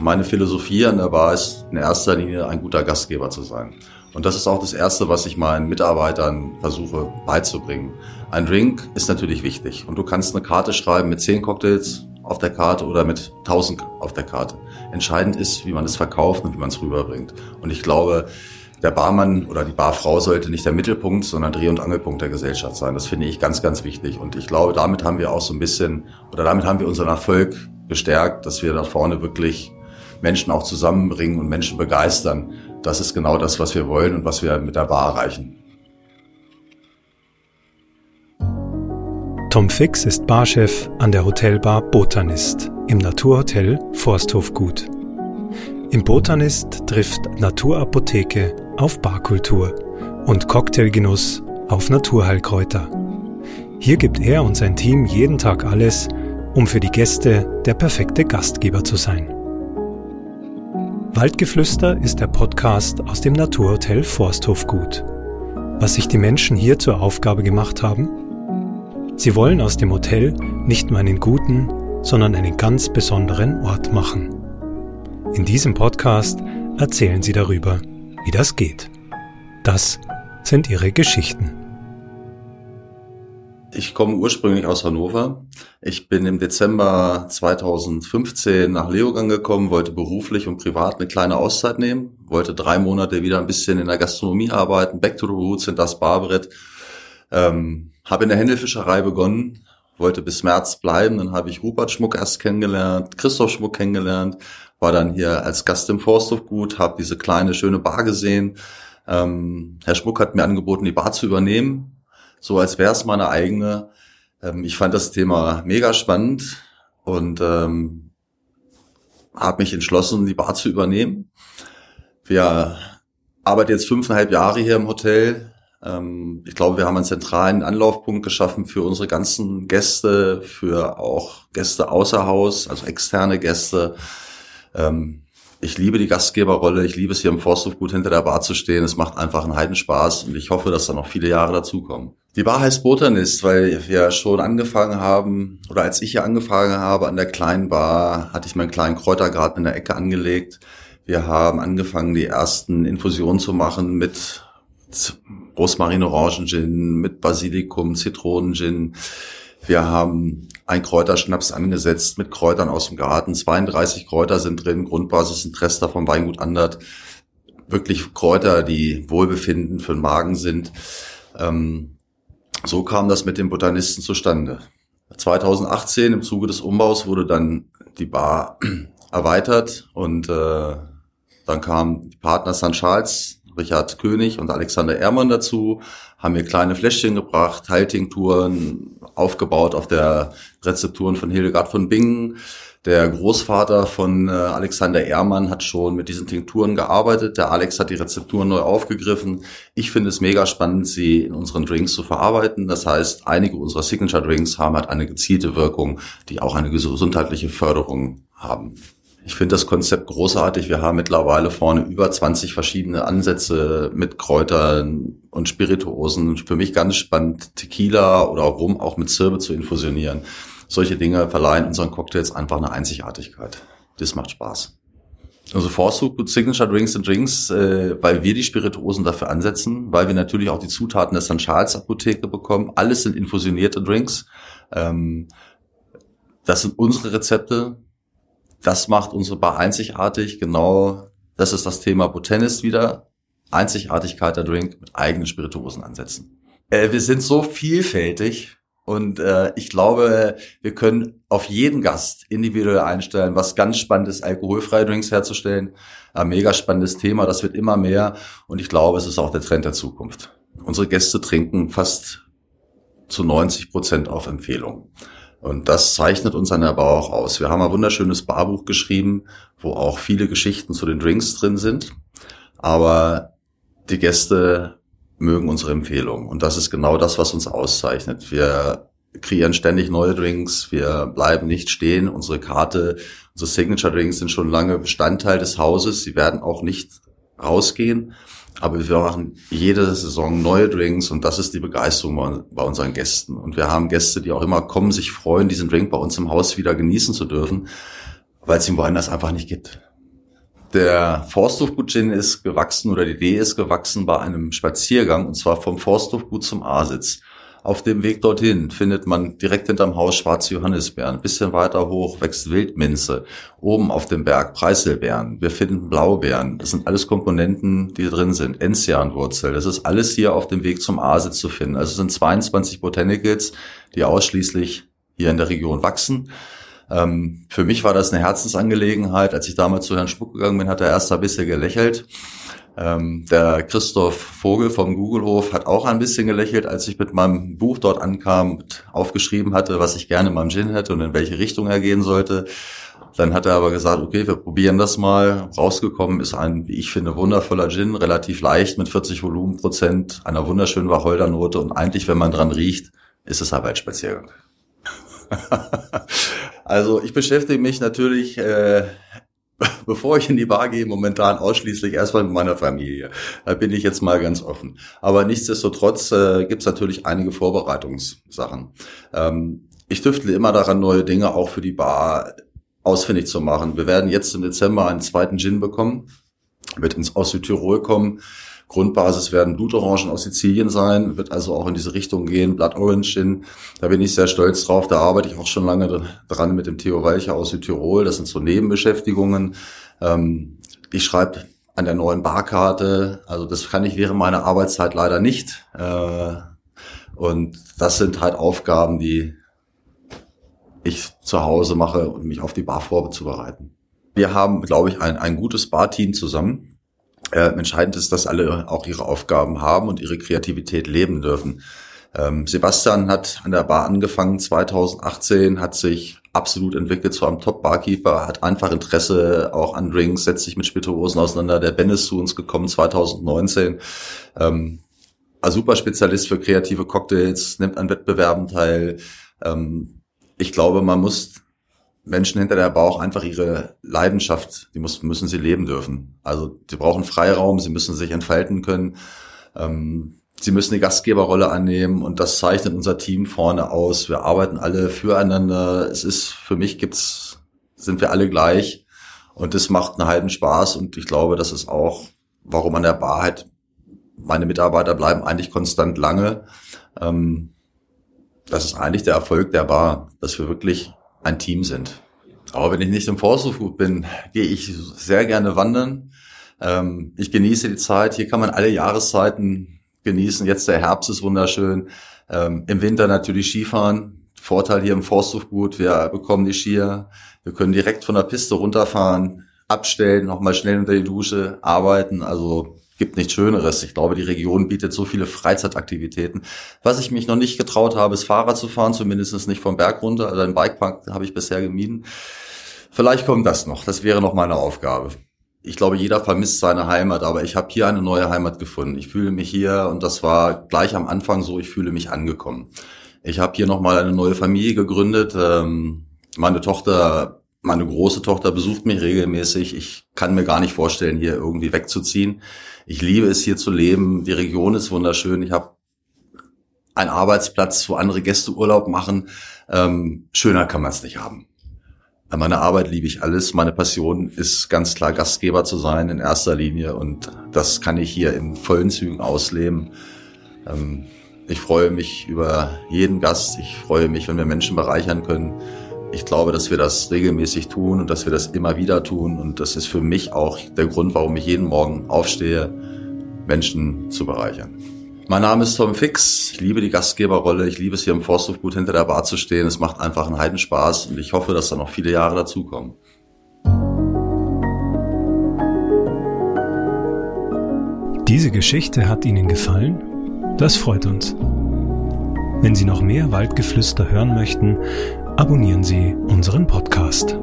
Meine Philosophie an der Bar ist in erster Linie ein guter Gastgeber zu sein. Und das ist auch das Erste, was ich meinen Mitarbeitern versuche beizubringen. Ein Drink ist natürlich wichtig und du kannst eine Karte schreiben mit zehn Cocktails auf der Karte oder mit tausend auf der Karte. Entscheidend ist, wie man es verkauft und wie man es rüberbringt. Und ich glaube, der Barmann oder die Barfrau sollte nicht der Mittelpunkt, sondern Dreh- und Angelpunkt der Gesellschaft sein. Das finde ich ganz, ganz wichtig. Und ich glaube, damit haben wir auch so ein bisschen, oder damit haben wir unseren Erfolg bestärkt, dass wir da vorne wirklich Menschen auch zusammenbringen und Menschen begeistern. Das ist genau das, was wir wollen und was wir mit der Bar erreichen. Tom Fix ist Barchef an der Hotelbar Botanist im Naturhotel Forsthof Gut. Im Botanist trifft Naturapotheke auf Barkultur und Cocktailgenuss auf Naturheilkräuter. Hier gibt er und sein Team jeden Tag alles, um für die Gäste der perfekte Gastgeber zu sein. Waldgeflüster ist der Podcast aus dem Naturhotel Forsthof Gut. Was sich die Menschen hier zur Aufgabe gemacht haben? Sie wollen aus dem Hotel nicht nur einen guten, sondern einen ganz besonderen Ort machen. In diesem Podcast erzählen sie darüber, wie das geht. Das sind ihre Geschichten. Ich komme ursprünglich aus Hannover. Ich bin im Dezember 2015 nach Leogang gekommen, wollte beruflich und privat eine kleine Auszeit nehmen, wollte drei Monate wieder ein bisschen in der Gastronomie arbeiten, back to the roots in das Barbrett. Ähm, habe in der Händelfischerei begonnen, wollte bis März bleiben, dann habe ich Rupert Schmuck erst kennengelernt, Christoph Schmuck kennengelernt, war dann hier als Gast im Forsthofgut, habe diese kleine schöne Bar gesehen. Ähm, Herr Schmuck hat mir angeboten, die Bar zu übernehmen so als wäre es meine eigene. Ähm, ich fand das Thema mega spannend und ähm, habe mich entschlossen, die Bar zu übernehmen. Wir arbeiten jetzt fünfeinhalb Jahre hier im Hotel. Ähm, ich glaube, wir haben einen zentralen Anlaufpunkt geschaffen für unsere ganzen Gäste, für auch Gäste außer Haus, also externe Gäste. Ähm, ich liebe die Gastgeberrolle, ich liebe es hier im Forsthof gut hinter der Bar zu stehen. Es macht einfach einen Heidenspaß und ich hoffe, dass da noch viele Jahre dazukommen. Die Bar heißt Botanist, weil wir schon angefangen haben, oder als ich hier angefangen habe an der kleinen Bar, hatte ich meinen kleinen Kräutergarten in der Ecke angelegt. Wir haben angefangen, die ersten Infusionen zu machen mit Rosmarin Orangen Gin, mit Basilikum, Zitronen Gin. Wir haben ein Kräuterschnaps angesetzt mit Kräutern aus dem Garten. 32 Kräuter sind drin. Grundbasis sind Rester vom Weingut Andert. Wirklich Kräuter, die Wohlbefinden für den Magen sind. Ähm, so kam das mit den Botanisten zustande. 2018 im Zuge des Umbaus wurde dann die Bar erweitert und äh, dann kamen die Partner St. Charles, Richard König und Alexander Ehrmann dazu, haben mir kleine Fläschchen gebracht, Heiltinkturen, aufgebaut auf der Rezepturen von Hildegard von Bingen. Der Großvater von äh, Alexander Ehrmann hat schon mit diesen Tinkturen gearbeitet. Der Alex hat die Rezepturen neu aufgegriffen. Ich finde es mega spannend, sie in unseren Drinks zu verarbeiten. Das heißt, einige unserer Signature Drinks haben halt eine gezielte Wirkung, die auch eine gesundheitliche Förderung haben. Ich finde das Konzept großartig. Wir haben mittlerweile vorne über 20 verschiedene Ansätze mit Kräutern und Spirituosen. Für mich ganz spannend, Tequila oder Rum auch mit Zirbe zu infusionieren. Solche Dinge verleihen unseren Cocktails einfach eine Einzigartigkeit. Das macht Spaß. Also Force Signature Drinks and Drinks, äh, weil wir die Spirituosen dafür ansetzen, weil wir natürlich auch die Zutaten der St. Charles Apotheke bekommen. Alles sind infusionierte Drinks. Ähm, das sind unsere Rezepte, das macht unsere Bar einzigartig. Genau, das ist das Thema Botanist wieder. Einzigartigkeit der Drink mit eigenen spirituosen Ansätzen. Äh, wir sind so vielfältig und äh, ich glaube, wir können auf jeden Gast individuell einstellen, was ganz spannend ist, alkoholfreie Drinks herzustellen. Ein mega spannendes Thema, das wird immer mehr und ich glaube, es ist auch der Trend der Zukunft. Unsere Gäste trinken fast zu 90 Prozent auf Empfehlung. Und das zeichnet uns an der Bar auch aus. Wir haben ein wunderschönes Barbuch geschrieben, wo auch viele Geschichten zu den Drinks drin sind. Aber die Gäste mögen unsere Empfehlungen. Und das ist genau das, was uns auszeichnet. Wir kreieren ständig neue Drinks. Wir bleiben nicht stehen. Unsere Karte, unsere Signature Drinks sind schon lange Bestandteil des Hauses. Sie werden auch nicht rausgehen. Aber wir machen jede Saison neue Drinks und das ist die Begeisterung bei unseren Gästen. Und wir haben Gäste, die auch immer kommen, sich freuen, diesen Drink bei uns im Haus wieder genießen zu dürfen, weil es ihn woanders einfach nicht gibt. Der Forsthofgut Gin ist gewachsen oder die Idee ist gewachsen bei einem Spaziergang und zwar vom Forsthofgut zum Aasitz. Auf dem Weg dorthin findet man direkt hinterm Haus schwarze Johannisbeeren. Ein bisschen weiter hoch wächst Wildminze. Oben auf dem Berg Preiselbeeren. Wir finden Blaubeeren. Das sind alles Komponenten, die drin sind. Enzianwurzel. Das ist alles hier auf dem Weg zum Aasitz zu finden. Also es sind 22 Botanicals, die ausschließlich hier in der Region wachsen. Ähm, für mich war das eine Herzensangelegenheit. Als ich damals zu Herrn Schmuck gegangen bin, hat er erst ein bisschen gelächelt. Ähm, der Christoph Vogel vom Googlehof hat auch ein bisschen gelächelt, als ich mit meinem Buch dort ankam und aufgeschrieben hatte, was ich gerne in meinem Gin hätte und in welche Richtung er gehen sollte. Dann hat er aber gesagt, okay, wir probieren das mal. Rausgekommen ist ein, wie ich finde, wundervoller Gin, relativ leicht mit 40 Volumenprozent, einer wunderschönen Wacholdernote und eigentlich, wenn man dran riecht, ist es ein Waldspaziergang. also ich beschäftige mich natürlich, äh, bevor ich in die Bar gehe, momentan ausschließlich erstmal mit meiner Familie. Da bin ich jetzt mal ganz offen. Aber nichtsdestotrotz äh, gibt es natürlich einige Vorbereitungssachen. Ähm, ich tüftle immer daran, neue Dinge auch für die Bar ausfindig zu machen. Wir werden jetzt im Dezember einen zweiten Gin bekommen, wird ins aus Südtirol kommen Grundbasis werden Blutorangen aus Sizilien sein, wird also auch in diese Richtung gehen, Blood Orange Gin. Da bin ich sehr stolz drauf. Da arbeite ich auch schon lange dran mit dem Theo Weicher aus Südtirol. Das sind so Nebenbeschäftigungen. Ähm, ich schreibe an der neuen Barkarte. Also das kann ich während meiner Arbeitszeit leider nicht. Äh, und das sind halt Aufgaben, die ich zu Hause mache, um mich auf die Bar vorzubereiten. Wir haben, glaube ich, ein, ein gutes Barteam zusammen. Äh, entscheidend ist, dass alle auch ihre Aufgaben haben und ihre Kreativität leben dürfen. Ähm, Sebastian hat an der Bar angefangen 2018, hat sich absolut entwickelt zu einem Top-Barkeeper, hat einfach Interesse auch an Drinks, setzt sich mit Spirituosen auseinander. Der Ben ist zu uns gekommen 2019. Ähm, ein super Spezialist für kreative Cocktails, nimmt an Wettbewerben teil. Ähm, ich glaube, man muss Menschen hinter der Bauch einfach ihre Leidenschaft, die muss, müssen sie leben dürfen. Also sie brauchen Freiraum, sie müssen sich entfalten können. Ähm, sie müssen die Gastgeberrolle annehmen und das zeichnet unser Team vorne aus. Wir arbeiten alle füreinander. Es ist, für mich gibt's, sind wir alle gleich und das macht einen halben Spaß und ich glaube, das ist auch, warum an der Bar halt meine Mitarbeiter bleiben eigentlich konstant lange. Ähm, das ist eigentlich der Erfolg der Bar, dass wir wirklich ein Team sind. Aber wenn ich nicht im Forsthof bin, gehe ich sehr gerne wandern. Ähm, ich genieße die Zeit. Hier kann man alle Jahreszeiten genießen. Jetzt der Herbst ist wunderschön. Ähm, Im Winter natürlich Skifahren. Vorteil hier im Forsthof gut. Wir bekommen die Skier. Wir können direkt von der Piste runterfahren, abstellen, nochmal schnell unter die Dusche, arbeiten. Also gibt nichts Schöneres. Ich glaube, die Region bietet so viele Freizeitaktivitäten. Was ich mich noch nicht getraut habe, ist Fahrrad zu fahren, zumindest nicht vom Berg runter. Also einen Bikepark habe ich bisher gemieden. Vielleicht kommt das noch. Das wäre noch meine Aufgabe. Ich glaube, jeder vermisst seine Heimat, aber ich habe hier eine neue Heimat gefunden. Ich fühle mich hier und das war gleich am Anfang so, ich fühle mich angekommen. Ich habe hier nochmal eine neue Familie gegründet. Ähm, meine Tochter meine große Tochter besucht mich regelmäßig. Ich kann mir gar nicht vorstellen, hier irgendwie wegzuziehen. Ich liebe es, hier zu leben. Die Region ist wunderschön. Ich habe einen Arbeitsplatz, wo andere Gäste Urlaub machen. Ähm, schöner kann man es nicht haben. An meiner Arbeit liebe ich alles. Meine Passion ist ganz klar, Gastgeber zu sein in erster Linie. Und das kann ich hier in vollen Zügen ausleben. Ähm, ich freue mich über jeden Gast. Ich freue mich, wenn wir Menschen bereichern können. Ich glaube, dass wir das regelmäßig tun und dass wir das immer wieder tun. Und das ist für mich auch der Grund, warum ich jeden Morgen aufstehe, Menschen zu bereichern. Mein Name ist Tom Fix. Ich liebe die Gastgeberrolle. Ich liebe es hier im Forsthof gut hinter der Bar zu stehen. Es macht einfach einen Heidenspaß und ich hoffe, dass da noch viele Jahre dazukommen. Diese Geschichte hat Ihnen gefallen? Das freut uns. Wenn Sie noch mehr Waldgeflüster hören möchten, abonnieren Sie unseren Podcast.